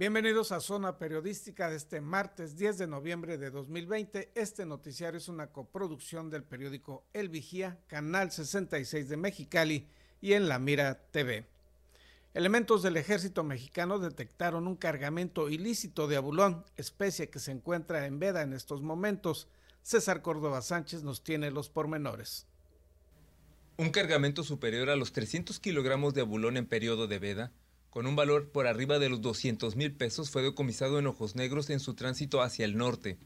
Bienvenidos a Zona Periodística de este martes 10 de noviembre de 2020. Este noticiario es una coproducción del periódico El Vigía, Canal 66 de Mexicali y en La Mira TV. Elementos del ejército mexicano detectaron un cargamento ilícito de abulón, especie que se encuentra en veda en estos momentos. César Córdoba Sánchez nos tiene los pormenores. Un cargamento superior a los 300 kilogramos de abulón en periodo de veda con un valor por arriba de los 200 mil pesos, fue decomisado en Ojos Negros en su tránsito hacia el norte.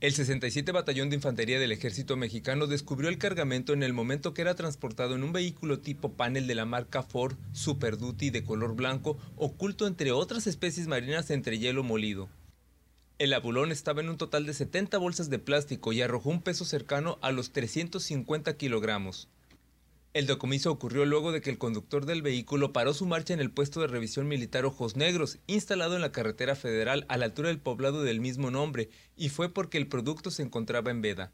El 67 Batallón de Infantería del Ejército Mexicano descubrió el cargamento en el momento que era transportado en un vehículo tipo panel de la marca Ford Super Duty de color blanco, oculto entre otras especies marinas entre hielo molido. El abulón estaba en un total de 70 bolsas de plástico y arrojó un peso cercano a los 350 kilogramos. El decomiso ocurrió luego de que el conductor del vehículo paró su marcha en el puesto de revisión militar Ojos Negros, instalado en la carretera federal a la altura del poblado del mismo nombre, y fue porque el producto se encontraba en veda.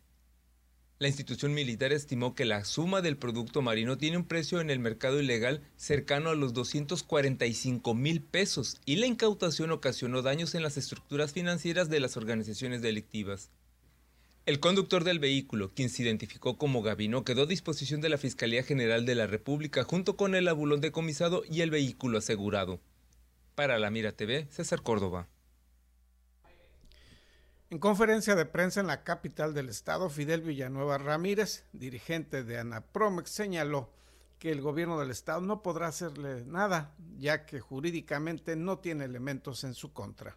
La institución militar estimó que la suma del producto marino tiene un precio en el mercado ilegal cercano a los 245 mil pesos y la incautación ocasionó daños en las estructuras financieras de las organizaciones delictivas. El conductor del vehículo, quien se identificó como Gavino, quedó a disposición de la Fiscalía General de la República junto con el abulón decomisado y el vehículo asegurado. Para la Mira TV, César Córdoba. En conferencia de prensa en la capital del estado, Fidel Villanueva Ramírez, dirigente de Anapromex, señaló que el gobierno del estado no podrá hacerle nada, ya que jurídicamente no tiene elementos en su contra.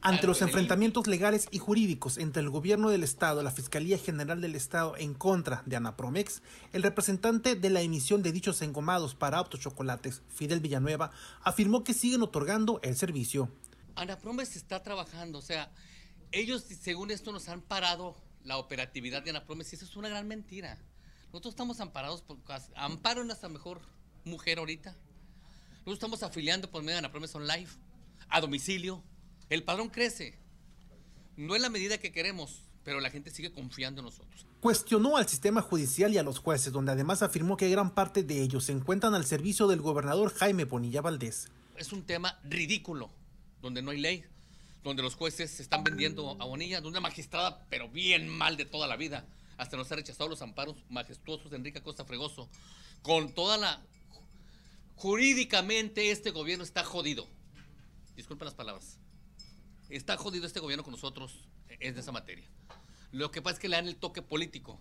Ante los enfrentamientos legales y jurídicos entre el gobierno del Estado y la Fiscalía General del Estado en contra de Anapromex, el representante de la emisión de dichos engomados para autochocolates, Fidel Villanueva, afirmó que siguen otorgando el servicio. Anapromex está trabajando, o sea, ellos según esto nos han parado la operatividad de Anapromex y eso es una gran mentira. Nosotros estamos amparados por amparo en nuestra mejor mujer ahorita. Nosotros estamos afiliando por medio de Anapromex Online a domicilio el padrón crece. No en la medida que queremos, pero la gente sigue confiando en nosotros. Cuestionó al sistema judicial y a los jueces, donde además afirmó que gran parte de ellos se encuentran al servicio del gobernador Jaime Bonilla Valdés. Es un tema ridículo, donde no hay ley, donde los jueces se están vendiendo a Bonilla, de una magistrada, pero bien mal de toda la vida. Hasta nos ha rechazado los amparos majestuosos de Enrique Costa Fregoso. Con toda la... Jurídicamente este gobierno está jodido. Disculpen las palabras. Está jodido este gobierno con nosotros en esa materia. Lo que pasa es que le dan el toque político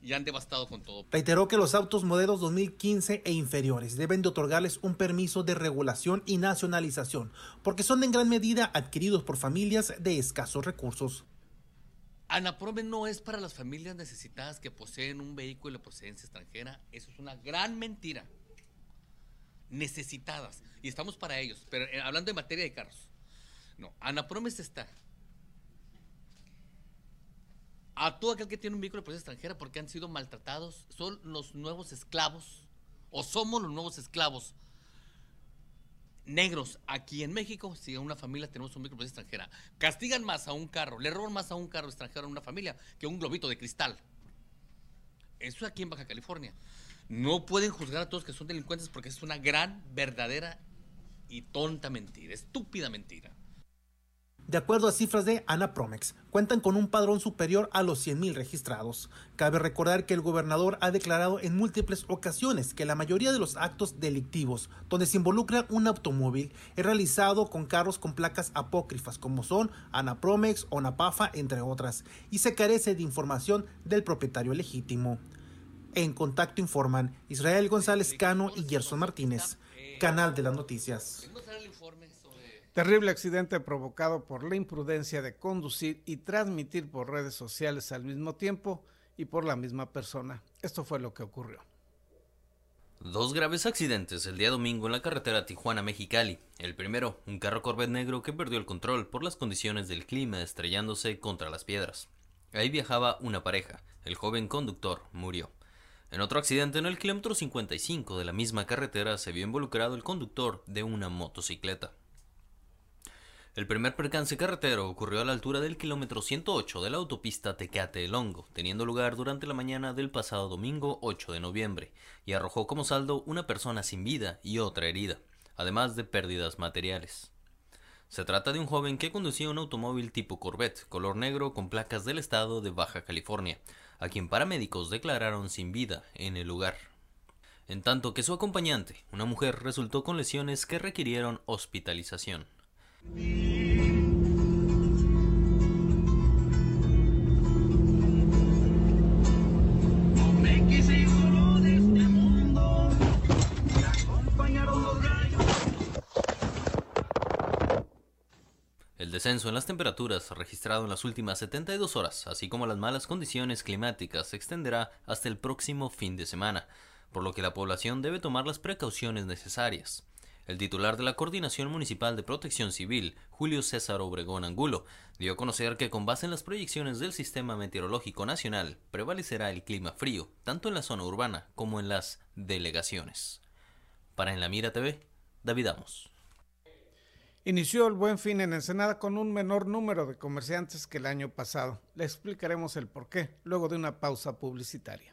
y han devastado con todo. Reiteró que los autos modelos 2015 e inferiores deben de otorgarles un permiso de regulación y nacionalización, porque son en gran medida adquiridos por familias de escasos recursos. Anaprome no es para las familias necesitadas que poseen un vehículo de procedencia extranjera. Eso es una gran mentira. Necesitadas. Y estamos para ellos. Pero eh, hablando de materia de carros. No, Anapromes está a todo aquel que tiene un vehículo de procedencia extranjera porque han sido maltratados, son los nuevos esclavos, o somos los nuevos esclavos negros aquí en México, si en una familia tenemos un procedencia extranjera. Castigan más a un carro, le roban más a un carro extranjero en una familia que un globito de cristal. Eso aquí en Baja California. No pueden juzgar a todos que son delincuentes porque es una gran, verdadera y tonta mentira, estúpida mentira. De acuerdo a cifras de Anapromex, cuentan con un padrón superior a los 100.000 registrados. Cabe recordar que el gobernador ha declarado en múltiples ocasiones que la mayoría de los actos delictivos donde se involucra un automóvil es realizado con carros con placas apócrifas como son Anapromex o Napafa, entre otras, y se carece de información del propietario legítimo. En contacto informan Israel González Cano y Gerson Martínez, Canal de las Noticias. Terrible accidente provocado por la imprudencia de conducir y transmitir por redes sociales al mismo tiempo y por la misma persona. Esto fue lo que ocurrió. Dos graves accidentes el día domingo en la carretera Tijuana-Mexicali. El primero, un carro Corvette negro que perdió el control por las condiciones del clima estrellándose contra las piedras. Ahí viajaba una pareja. El joven conductor murió. En otro accidente en el kilómetro 55 de la misma carretera se vio involucrado el conductor de una motocicleta. El primer percance carretero ocurrió a la altura del kilómetro 108 de la autopista Tecate-El Hongo, teniendo lugar durante la mañana del pasado domingo 8 de noviembre, y arrojó como saldo una persona sin vida y otra herida, además de pérdidas materiales. Se trata de un joven que conducía un automóvil tipo Corvette, color negro con placas del estado de Baja California, a quien paramédicos declararon sin vida en el lugar. En tanto que su acompañante, una mujer, resultó con lesiones que requirieron hospitalización. El descenso en las temperaturas registrado en las últimas 72 horas, así como las malas condiciones climáticas, se extenderá hasta el próximo fin de semana, por lo que la población debe tomar las precauciones necesarias. El titular de la Coordinación Municipal de Protección Civil, Julio César Obregón Angulo, dio a conocer que con base en las proyecciones del Sistema Meteorológico Nacional prevalecerá el clima frío, tanto en la zona urbana como en las delegaciones. Para En la Mira TV, David Amos. Inició el buen fin en Ensenada con un menor número de comerciantes que el año pasado. Le explicaremos el por qué luego de una pausa publicitaria.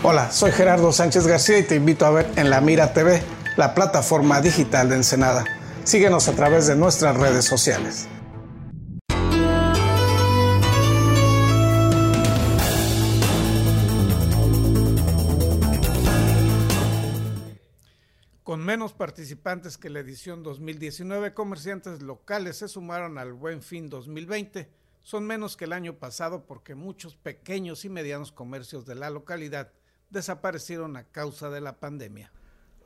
Hola, soy Gerardo Sánchez García y te invito a ver en La Mira TV, la plataforma digital de Ensenada. Síguenos a través de nuestras redes sociales. Con menos participantes que la edición 2019, comerciantes locales se sumaron al Buen Fin 2020. Son menos que el año pasado porque muchos pequeños y medianos comercios de la localidad desaparecieron a causa de la pandemia.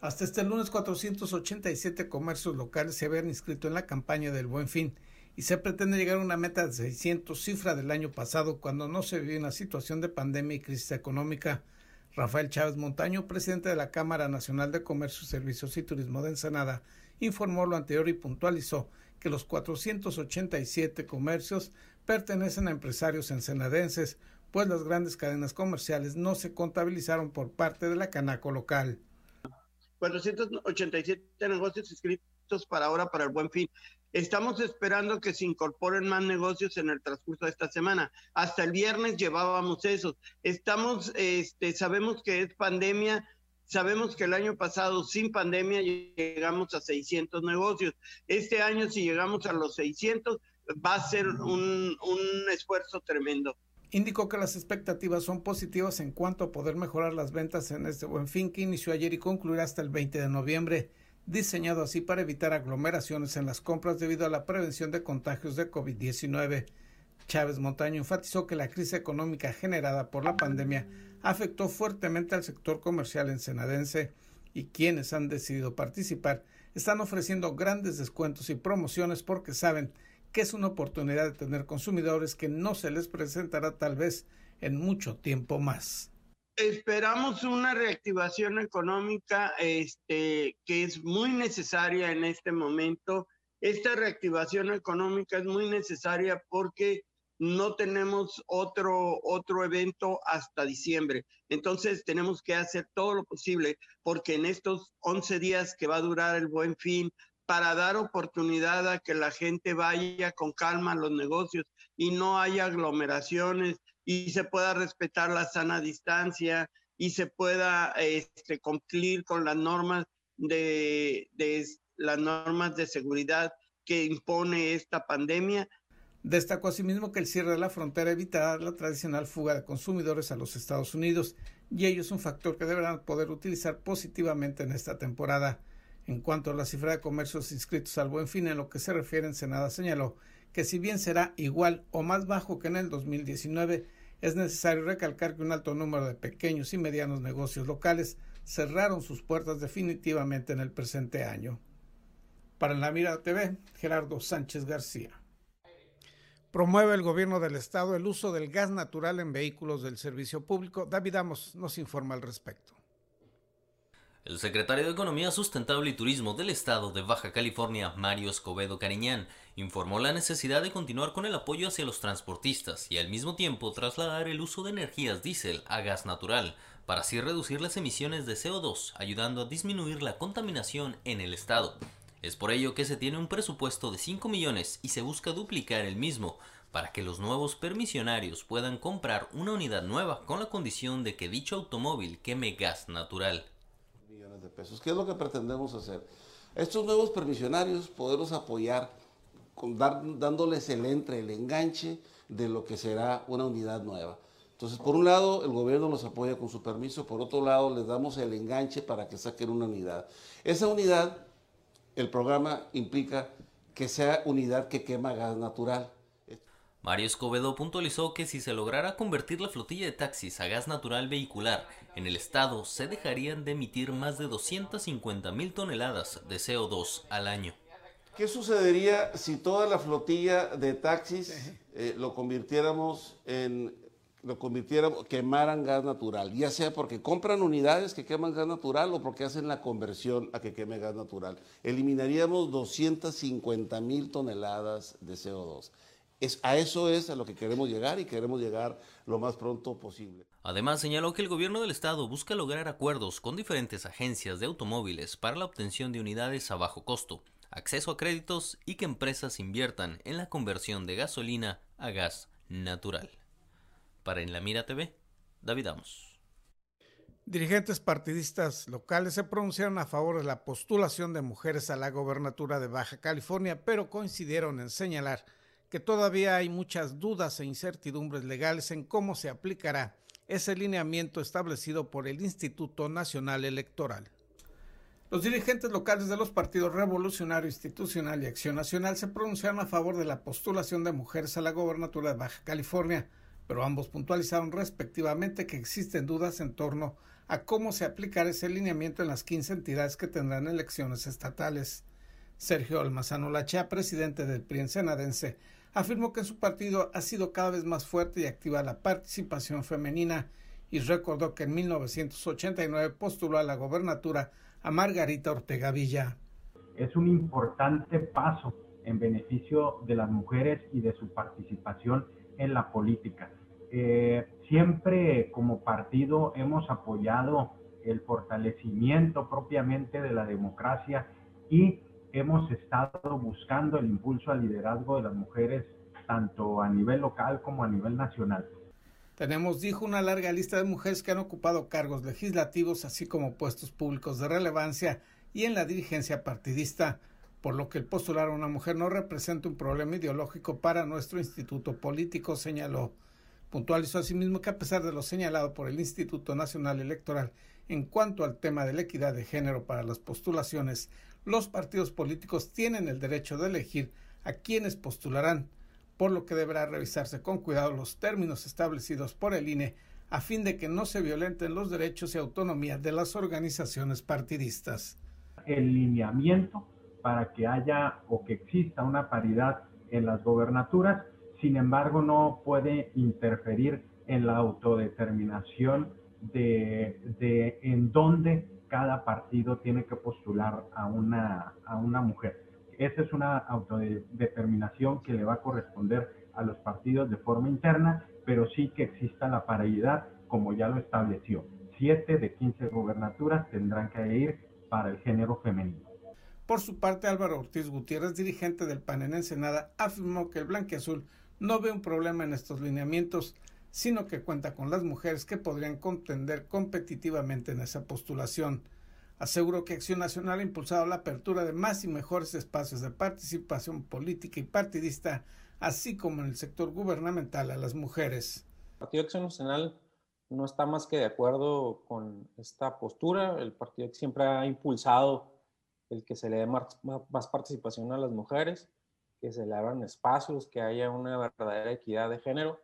Hasta este lunes 487 comercios locales se habían inscrito en la campaña del Buen Fin y se pretende llegar a una meta de 600, cifra del año pasado cuando no se vivía una situación de pandemia y crisis económica. Rafael Chávez Montaño, presidente de la Cámara Nacional de Comercio, Servicios y Turismo de Ensenada, informó lo anterior y puntualizó que los 487 comercios pertenecen a empresarios ensenadenses, pues las grandes cadenas comerciales no se contabilizaron por parte de la Canaco local. 487 negocios inscritos para ahora para el buen fin. Estamos esperando que se incorporen más negocios en el transcurso de esta semana. Hasta el viernes llevábamos esos. Estamos, este, sabemos que es pandemia, sabemos que el año pasado sin pandemia llegamos a 600 negocios. Este año si llegamos a los 600 va a ser un, un esfuerzo tremendo indicó que las expectativas son positivas en cuanto a poder mejorar las ventas en este buen fin que inició ayer y concluirá hasta el 20 de noviembre, diseñado así para evitar aglomeraciones en las compras debido a la prevención de contagios de COVID-19. Chávez Montaño enfatizó que la crisis económica generada por la pandemia afectó fuertemente al sector comercial ensenadense y quienes han decidido participar están ofreciendo grandes descuentos y promociones porque saben que es una oportunidad de tener consumidores que no se les presentará tal vez en mucho tiempo más. Esperamos una reactivación económica este, que es muy necesaria en este momento. Esta reactivación económica es muy necesaria porque no tenemos otro, otro evento hasta diciembre. Entonces tenemos que hacer todo lo posible porque en estos 11 días que va a durar el buen fin, para dar oportunidad a que la gente vaya con calma a los negocios y no haya aglomeraciones y se pueda respetar la sana distancia y se pueda este, cumplir con las normas de, las normas de seguridad que impone esta pandemia. Destacó asimismo que el cierre de la frontera evitará la tradicional fuga de consumidores a los Estados Unidos y ello es un factor que deberán poder utilizar positivamente en esta temporada. En cuanto a la cifra de comercios inscritos al buen fin, en lo que se refiere, en Senada señaló que si bien será igual o más bajo que en el 2019, es necesario recalcar que un alto número de pequeños y medianos negocios locales cerraron sus puertas definitivamente en el presente año. Para la Mira TV, Gerardo Sánchez García. Promueve el gobierno del estado el uso del gas natural en vehículos del servicio público. David Amos nos informa al respecto. El secretario de Economía Sustentable y Turismo del Estado de Baja California, Mario Escobedo Cariñán, informó la necesidad de continuar con el apoyo hacia los transportistas y al mismo tiempo trasladar el uso de energías diésel a gas natural, para así reducir las emisiones de CO2, ayudando a disminuir la contaminación en el Estado. Es por ello que se tiene un presupuesto de 5 millones y se busca duplicar el mismo, para que los nuevos permisionarios puedan comprar una unidad nueva con la condición de que dicho automóvil queme gas natural de pesos. ¿Qué es lo que pretendemos hacer? Estos nuevos permisionarios, poderlos apoyar con dar, dándoles el entre, el enganche de lo que será una unidad nueva. Entonces, por un lado, el gobierno los apoya con su permiso, por otro lado, les damos el enganche para que saquen una unidad. Esa unidad, el programa implica que sea unidad que quema gas natural. Mario Escobedo puntualizó que si se lograra convertir la flotilla de taxis a gas natural vehicular, en el estado se dejarían de emitir más de 250 mil toneladas de CO2 al año. ¿Qué sucedería si toda la flotilla de taxis eh, lo convirtiéramos en lo convirtiéramos, quemaran gas natural, ya sea porque compran unidades que queman gas natural o porque hacen la conversión a que queme gas natural. Eliminaríamos 250 mil toneladas de CO2 a eso es a lo que queremos llegar y queremos llegar lo más pronto posible. Además, señaló que el gobierno del estado busca lograr acuerdos con diferentes agencias de automóviles para la obtención de unidades a bajo costo, acceso a créditos y que empresas inviertan en la conversión de gasolina a gas natural. Para En la Mira TV, David Amos. Dirigentes partidistas locales se pronunciaron a favor de la postulación de mujeres a la gobernatura de Baja California, pero coincidieron en señalar que todavía hay muchas dudas e incertidumbres legales en cómo se aplicará ese lineamiento establecido por el Instituto Nacional Electoral. Los dirigentes locales de los partidos Revolucionario Institucional y Acción Nacional se pronunciaron a favor de la postulación de mujeres a la gobernatura de Baja California, pero ambos puntualizaron respectivamente que existen dudas en torno a cómo se aplicará ese lineamiento en las 15 entidades que tendrán elecciones estatales. Sergio Almazano Lachea, presidente del PRI senadense, afirmó que su partido ha sido cada vez más fuerte y activa la participación femenina y recordó que en 1989 postuló a la gobernatura a Margarita Ortega Villa. Es un importante paso en beneficio de las mujeres y de su participación en la política. Eh, siempre como partido hemos apoyado el fortalecimiento propiamente de la democracia y hemos estado buscando el impulso al liderazgo de las mujeres tanto a nivel local como a nivel nacional. Tenemos, dijo, una larga lista de mujeres que han ocupado cargos legislativos, así como puestos públicos de relevancia y en la dirigencia partidista, por lo que el postular a una mujer no representa un problema ideológico para nuestro instituto político, señaló. Puntualizó asimismo que a pesar de lo señalado por el Instituto Nacional Electoral en cuanto al tema de la equidad de género para las postulaciones, los partidos políticos tienen el derecho de elegir a quienes postularán, por lo que deberá revisarse con cuidado los términos establecidos por el INE a fin de que no se violenten los derechos y autonomía de las organizaciones partidistas. El lineamiento para que haya o que exista una paridad en las gobernaturas, sin embargo no puede interferir en la autodeterminación de, de en dónde cada partido tiene que postular a una, a una mujer. Esa es una autodeterminación que le va a corresponder a los partidos de forma interna, pero sí que exista la paridad como ya lo estableció. Siete de 15 gobernaturas tendrán que ir para el género femenino. Por su parte, Álvaro Ortiz Gutiérrez, dirigente del PAN en Ensenada, afirmó que el Azul no ve un problema en estos lineamientos, sino que cuenta con las mujeres que podrían contender competitivamente en esa postulación. Aseguró que Acción Nacional ha impulsado la apertura de más y mejores espacios de participación política y partidista, así como en el sector gubernamental a las mujeres. El Partido Acción Nacional no está más que de acuerdo con esta postura. El partido siempre ha impulsado el que se le dé más, más participación a las mujeres, que se le abran espacios, que haya una verdadera equidad de género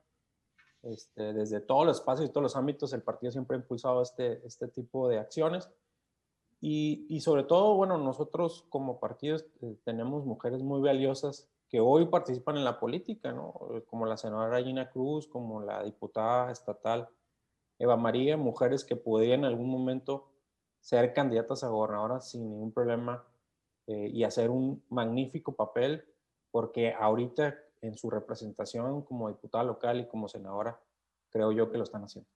este, desde todos los espacios y todos los ámbitos, el partido siempre ha impulsado este, este tipo de acciones. Y, sobre todo, bueno, nosotros como partidos eh, tenemos mujeres muy valiosas que hoy participan en la política, ¿no? Como la senadora Gina Cruz, como la diputada estatal Eva María, mujeres que podían en algún momento ser candidatas a gobernadoras sin ningún problema eh, y hacer un magnífico papel, porque ahorita en su representación como diputada local y como senadora, creo yo que lo están haciendo.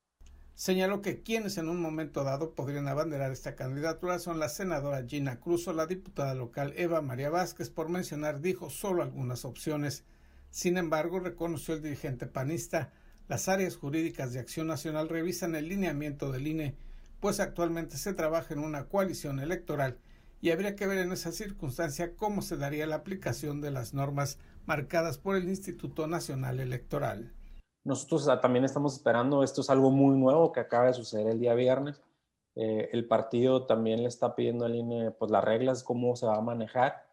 Señaló que quienes en un momento dado podrían abanderar esta candidatura son la senadora Gina Cruz o la diputada local Eva María Vázquez, por mencionar, dijo solo algunas opciones. Sin embargo, reconoció el dirigente panista, las áreas jurídicas de Acción Nacional revisan el lineamiento del INE, pues actualmente se trabaja en una coalición electoral y habría que ver en esa circunstancia cómo se daría la aplicación de las normas marcadas por el Instituto Nacional Electoral. Nosotros también estamos esperando, esto es algo muy nuevo que acaba de suceder el día viernes. Eh, el partido también le está pidiendo al INE pues, las reglas, cómo se va a manejar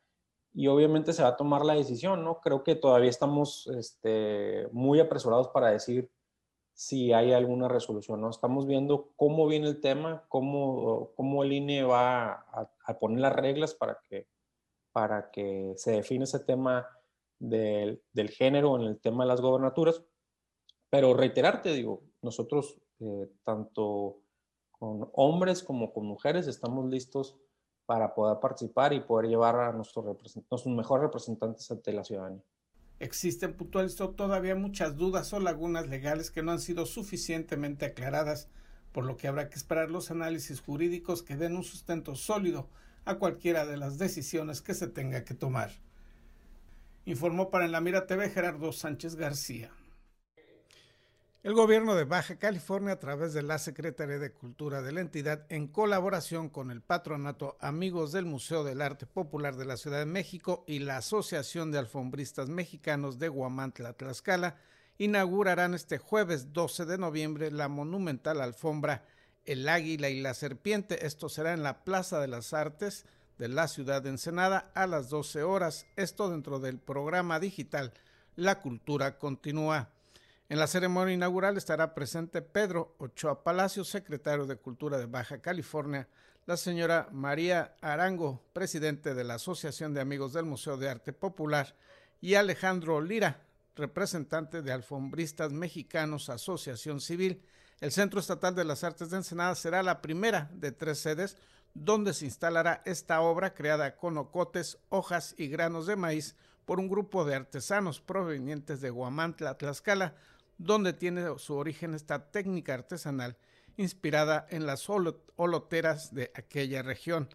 y obviamente se va a tomar la decisión, ¿no? Creo que todavía estamos este, muy apresurados para decir si hay alguna resolución, ¿no? Estamos viendo cómo viene el tema, cómo, cómo el INE va a, a poner las reglas para que, para que se define ese tema del, género en el tema de las gobernaturas. Pero reiterarte, digo, nosotros, eh, tanto con hombres como con mujeres, estamos listos para poder participar y poder llevar a nuestros, nuestros mejores representantes ante la ciudadanía. Existen, puntualizó, todavía muchas dudas o lagunas legales que no han sido suficientemente aclaradas, por lo que habrá que esperar los análisis jurídicos que den un sustento sólido a cualquiera de las decisiones que se tenga que tomar informó para En la Mira TV Gerardo Sánchez García. El gobierno de Baja California, a través de la Secretaría de Cultura de la entidad, en colaboración con el patronato Amigos del Museo del Arte Popular de la Ciudad de México y la Asociación de Alfombristas Mexicanos de Guamantla, Tlaxcala, inaugurarán este jueves 12 de noviembre la monumental alfombra El Águila y la Serpiente. Esto será en la Plaza de las Artes, de la ciudad de Ensenada a las 12 horas, esto dentro del programa digital La Cultura Continúa. En la ceremonia inaugural estará presente Pedro Ochoa Palacio, secretario de Cultura de Baja California, la señora María Arango, presidente de la Asociación de Amigos del Museo de Arte Popular, y Alejandro Lira, representante de Alfombristas Mexicanos Asociación Civil. El Centro Estatal de las Artes de Ensenada será la primera de tres sedes donde se instalará esta obra creada con ocotes, hojas y granos de maíz por un grupo de artesanos provenientes de Guamantla, Tlaxcala, donde tiene su origen esta técnica artesanal inspirada en las oloteras de aquella región.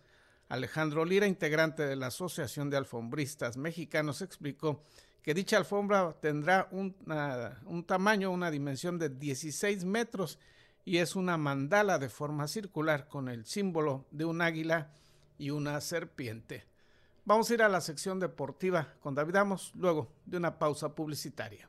Alejandro Lira, integrante de la Asociación de Alfombristas Mexicanos, explicó que dicha alfombra tendrá un tamaño, una dimensión de 16 metros y es una mandala de forma circular con el símbolo de un águila y una serpiente. Vamos a ir a la sección deportiva con David Amos luego de una pausa publicitaria.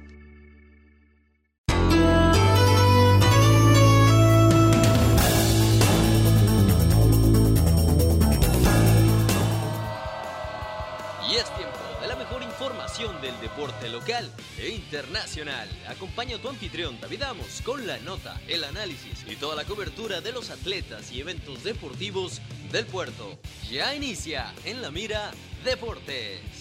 Deporte local e internacional. Acompaña a tu anfitrión David Amos con la nota, el análisis y toda la cobertura de los atletas y eventos deportivos del puerto. Ya inicia en la mira Deportes.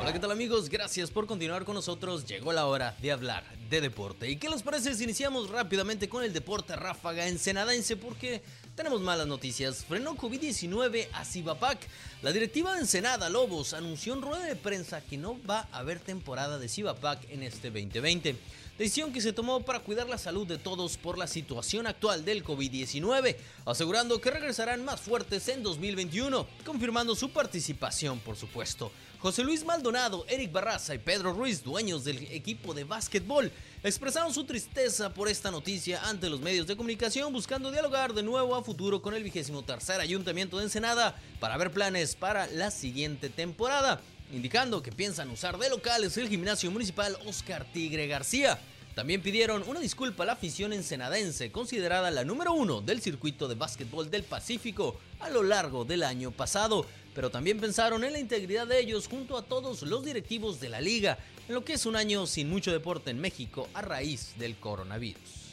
Hola, ¿qué tal amigos? Gracias por continuar con nosotros. Llegó la hora de hablar de deporte. ¿Y qué les parece si iniciamos rápidamente con el deporte ráfaga ensenadense? Porque tenemos malas noticias. Frenó COVID-19 a Cibapac. La directiva de Ensenada Lobos anunció en rueda de prensa que no va a haber temporada de Cibapac en este 2020. Decisión que se tomó para cuidar la salud de todos por la situación actual del COVID-19, asegurando que regresarán más fuertes en 2021, confirmando su participación, por supuesto. José Luis Maldonado, Eric Barraza y Pedro Ruiz, dueños del equipo de básquetbol, expresaron su tristeza por esta noticia ante los medios de comunicación, buscando dialogar de nuevo a futuro con el vigésimo tercer ayuntamiento de Ensenada para ver planes para la siguiente temporada, indicando que piensan usar de locales el gimnasio municipal Oscar Tigre García. También pidieron una disculpa a la afición ensenadense, considerada la número uno del circuito de básquetbol del Pacífico a lo largo del año pasado, pero también pensaron en la integridad de ellos junto a todos los directivos de la liga, en lo que es un año sin mucho deporte en México a raíz del coronavirus.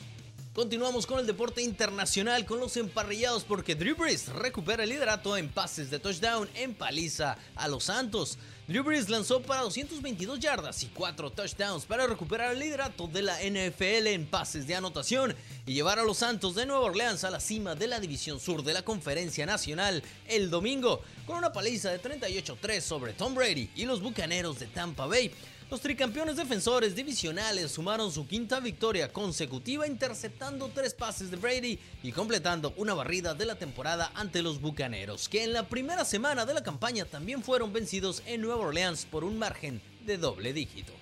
Continuamos con el deporte internacional con los emparrillados porque Drew Brees recupera el liderato en pases de touchdown en paliza a los Santos. Drew Brees lanzó para 222 yardas y 4 touchdowns para recuperar el liderato de la NFL en pases de anotación y llevar a los Santos de Nueva Orleans a la cima de la división sur de la Conferencia Nacional el domingo con una paliza de 38-3 sobre Tom Brady y los Bucaneros de Tampa Bay. Los tricampeones defensores divisionales sumaron su quinta victoria consecutiva interceptando tres pases de Brady y completando una barrida de la temporada ante los Bucaneros, que en la primera semana de la campaña también fueron vencidos en Nueva Orleans por un margen de doble dígito.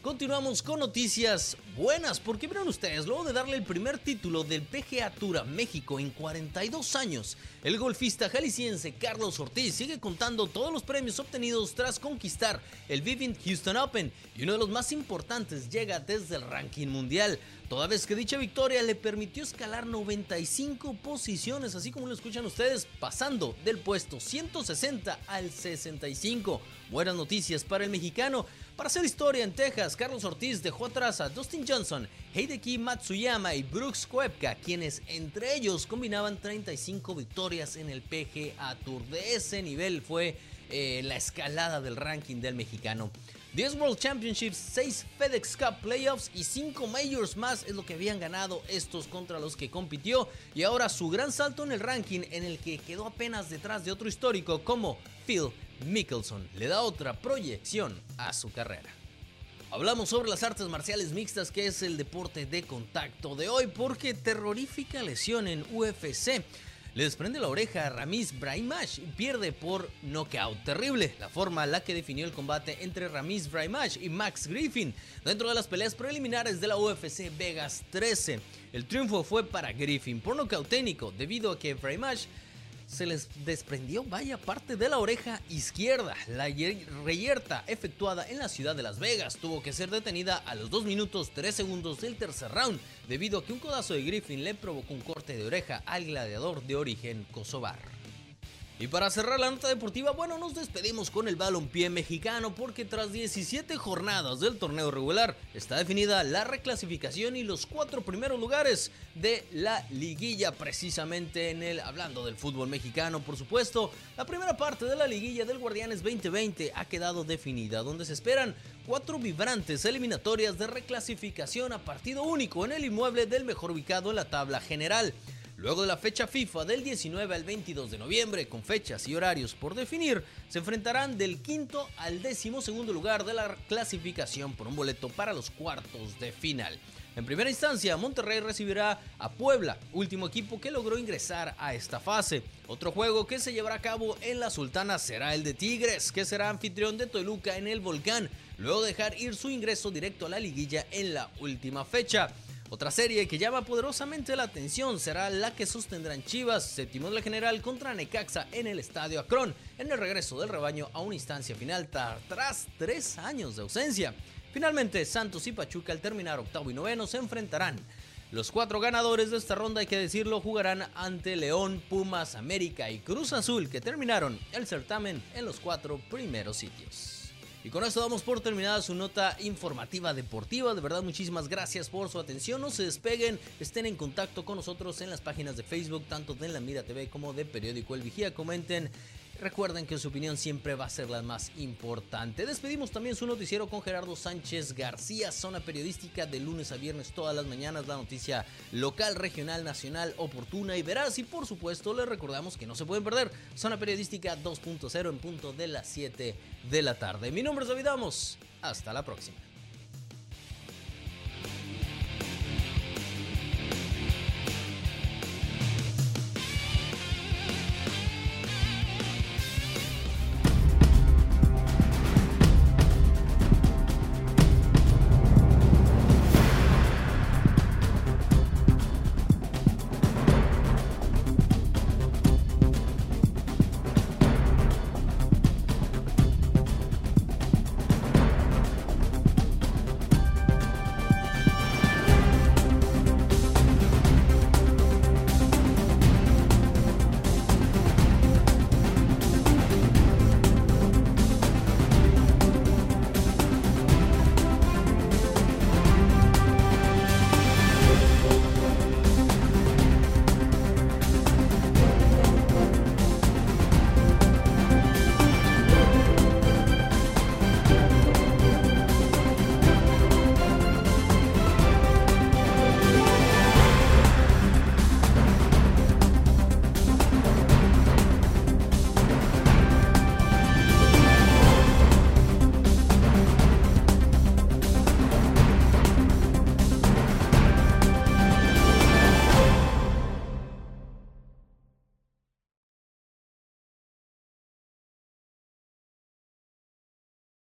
Continuamos con noticias buenas, porque vieron ustedes, luego de darle el primer título del PGA Tour México en 42 años, el golfista jalisciense Carlos Ortiz sigue contando todos los premios obtenidos tras conquistar el Vivint Houston Open y uno de los más importantes llega desde el ranking mundial, toda vez que dicha victoria le permitió escalar 95 posiciones, así como lo escuchan ustedes, pasando del puesto 160 al 65. Buenas noticias para el mexicano. Para hacer historia en Texas, Carlos Ortiz dejó atrás a Dustin Johnson, Hideki Matsuyama y Brooks Koepka, quienes entre ellos combinaban 35 victorias en el PGA Tour. De ese nivel fue eh, la escalada del ranking del mexicano. 10 World Championships, 6 FedEx Cup Playoffs y 5 Majors más es lo que habían ganado estos contra los que compitió. Y ahora su gran salto en el ranking en el que quedó apenas detrás de otro histórico como Phil Mickelson le da otra proyección a su carrera. Hablamos sobre las artes marciales mixtas, que es el deporte de contacto de hoy, porque terrorífica lesión en UFC. Le desprende la oreja a Ramiz Braimash y pierde por nocaut. Terrible la forma en la que definió el combate entre Ramiz Braimash y Max Griffin dentro de las peleas preliminares de la UFC Vegas 13. El triunfo fue para Griffin por nocaut técnico debido a que Braimash se les desprendió vaya parte de la oreja izquierda. La reyerta efectuada en la ciudad de Las Vegas tuvo que ser detenida a los 2 minutos 3 segundos del tercer round debido a que un codazo de Griffin le provocó un corte de oreja al gladiador de origen kosovar. Y para cerrar la nota deportiva, bueno, nos despedimos con el balompié mexicano porque tras 17 jornadas del torneo regular está definida la reclasificación y los cuatro primeros lugares de la liguilla precisamente en el hablando del fútbol mexicano, por supuesto. La primera parte de la liguilla del Guardianes 2020 ha quedado definida, donde se esperan cuatro vibrantes eliminatorias de reclasificación a partido único en el inmueble del mejor ubicado en la tabla general. Luego de la fecha FIFA del 19 al 22 de noviembre, con fechas y horarios por definir, se enfrentarán del quinto al décimo segundo lugar de la clasificación por un boleto para los cuartos de final. En primera instancia, Monterrey recibirá a Puebla, último equipo que logró ingresar a esta fase. Otro juego que se llevará a cabo en la Sultana será el de Tigres, que será anfitrión de Toluca en el Volcán, luego de dejar ir su ingreso directo a la liguilla en la última fecha. Otra serie que llama poderosamente la atención será la que sostendrán Chivas, séptimo de la general contra Necaxa en el Estadio Akron, en el regreso del rebaño a una instancia final tras tres años de ausencia. Finalmente, Santos y Pachuca al terminar octavo y noveno se enfrentarán. Los cuatro ganadores de esta ronda, hay que decirlo, jugarán ante León, Pumas, América y Cruz Azul, que terminaron el certamen en los cuatro primeros sitios. Y con esto damos por terminada su nota informativa deportiva. De verdad, muchísimas gracias por su atención. No se despeguen, estén en contacto con nosotros en las páginas de Facebook, tanto de La Mira TV como de Periódico El Vigía. Comenten Recuerden que su opinión siempre va a ser la más importante. Despedimos también su noticiero con Gerardo Sánchez García, zona periodística de lunes a viernes todas las mañanas, la noticia local, regional, nacional, oportuna y veraz. Y por supuesto les recordamos que no se pueden perder zona periodística 2.0 en punto de las 7 de la tarde. Mi nombre es David Amos. Hasta la próxima.